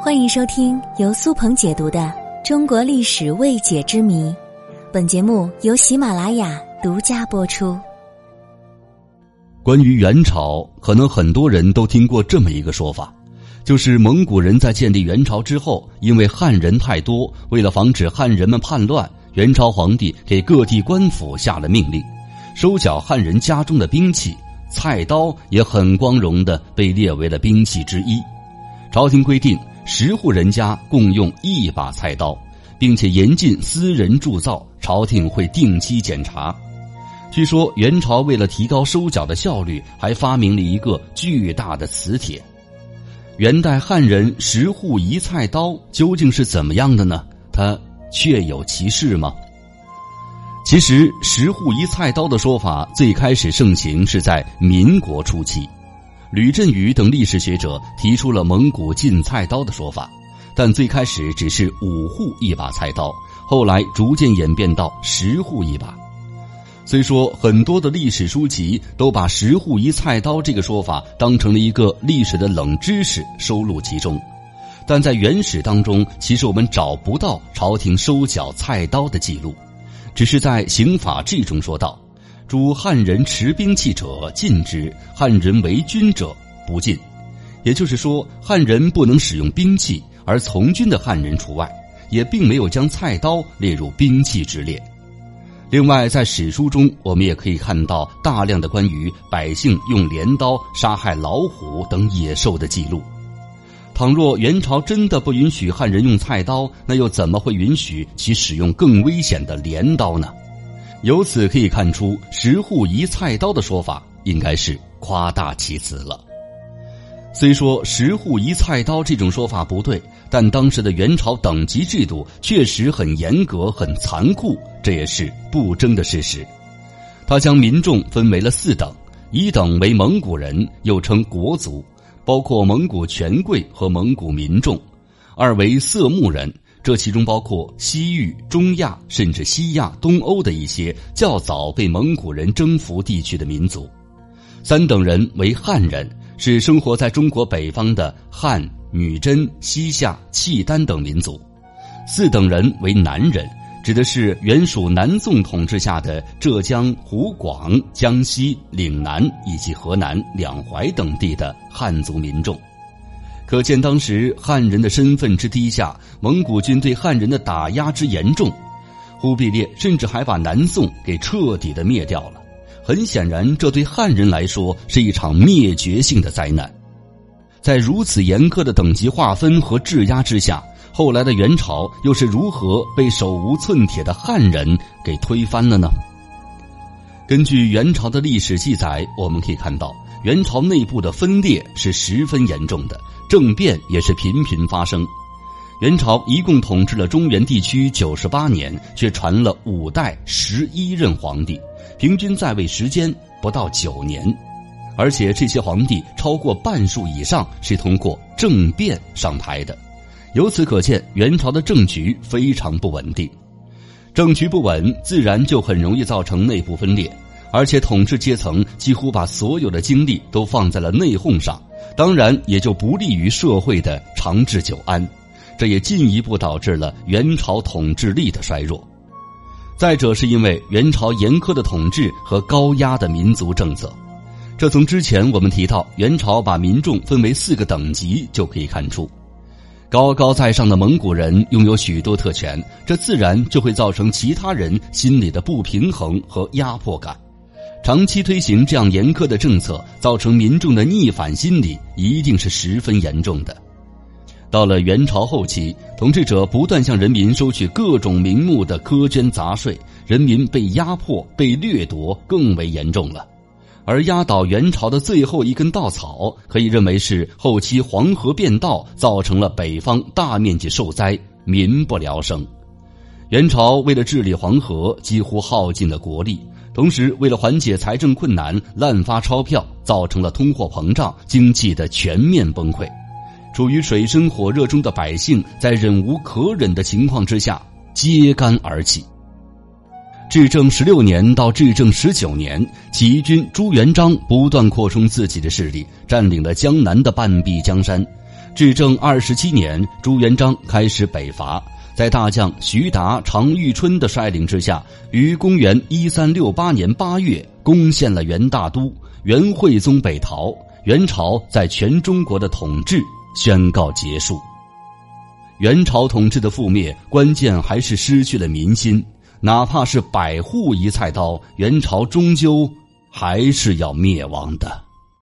欢迎收听由苏鹏解读的《中国历史未解之谜》，本节目由喜马拉雅独家播出。关于元朝，可能很多人都听过这么一个说法，就是蒙古人在建立元朝之后，因为汉人太多，为了防止汉人们叛乱，元朝皇帝给各地官府下了命令，收缴汉人家中的兵器，菜刀也很光荣的被列为了兵器之一。朝廷规定。十户人家共用一把菜刀，并且严禁私人铸造，朝廷会定期检查。据说元朝为了提高收缴的效率，还发明了一个巨大的磁铁。元代汉人十户一菜刀究竟是怎么样的呢？它确有其事吗？其实十户一菜刀的说法最开始盛行是在民国初期。吕振宇等历史学者提出了蒙古进菜刀的说法，但最开始只是五户一把菜刀，后来逐渐演变到十户一把。虽说很多的历史书籍都把“十户一菜刀”这个说法当成了一个历史的冷知识收录其中，但在原始当中，其实我们找不到朝廷收缴菜刀的记录，只是在《刑法志》中说道。诸汉人持兵器者禁之，汉人为军者不禁。也就是说，汉人不能使用兵器，而从军的汉人除外，也并没有将菜刀列入兵器之列。另外，在史书中，我们也可以看到大量的关于百姓用镰刀杀害老虎等野兽的记录。倘若元朝真的不允许汉人用菜刀，那又怎么会允许其使用更危险的镰刀呢？由此可以看出，“十户一菜刀”的说法应该是夸大其词了。虽说“十户一菜刀”这种说法不对，但当时的元朝等级制度确实很严格、很残酷，这也是不争的事实。他将民众分为了四等：一等为蒙古人，又称国族，包括蒙古权贵和蒙古民众；二为色目人。这其中包括西域、中亚甚至西亚、东欧的一些较早被蒙古人征服地区的民族。三等人为汉人，是生活在中国北方的汉、女真、西夏、契丹等民族。四等人为南人，指的是原属南宋统治下的浙江、湖广、江西、岭南以及河南两淮等地的汉族民众。可见当时汉人的身份之低下，蒙古军对汉人的打压之严重，忽必烈甚至还把南宋给彻底的灭掉了。很显然，这对汉人来说是一场灭绝性的灾难。在如此严苛的等级划分和质压之下，后来的元朝又是如何被手无寸铁的汉人给推翻了呢？根据元朝的历史记载，我们可以看到，元朝内部的分裂是十分严重的。政变也是频频发生，元朝一共统治了中原地区九十八年，却传了五代十一任皇帝，平均在位时间不到九年，而且这些皇帝超过半数以上是通过政变上台的，由此可见元朝的政局非常不稳定，政局不稳，自然就很容易造成内部分裂，而且统治阶层几乎把所有的精力都放在了内讧上。当然，也就不利于社会的长治久安，这也进一步导致了元朝统治力的衰弱。再者，是因为元朝严苛的统治和高压的民族政策，这从之前我们提到元朝把民众分为四个等级就可以看出。高高在上的蒙古人拥有许多特权，这自然就会造成其他人心里的不平衡和压迫感。长期推行这样严苛的政策，造成民众的逆反心理，一定是十分严重的。到了元朝后期，统治者不断向人民收取各种名目的苛捐杂税，人民被压迫、被掠夺更为严重了。而压倒元朝的最后一根稻草，可以认为是后期黄河变道，造成了北方大面积受灾，民不聊生。元朝为了治理黄河，几乎耗尽了国力。同时，为了缓解财政困难，滥发钞票，造成了通货膨胀，经济的全面崩溃。处于水深火热中的百姓，在忍无可忍的情况之下，揭竿而起。至正十六年到至正十九年，起义军朱元璋不断扩充自己的势力，占领了江南的半壁江山。至正二十七年，朱元璋开始北伐，在大将徐达、常遇春的率领之下，于公元一三六八年八月攻陷了元大都，元惠宗北逃，元朝在全中国的统治宣告结束。元朝统治的覆灭，关键还是失去了民心。哪怕是百户一菜刀，元朝终究还是要灭亡的。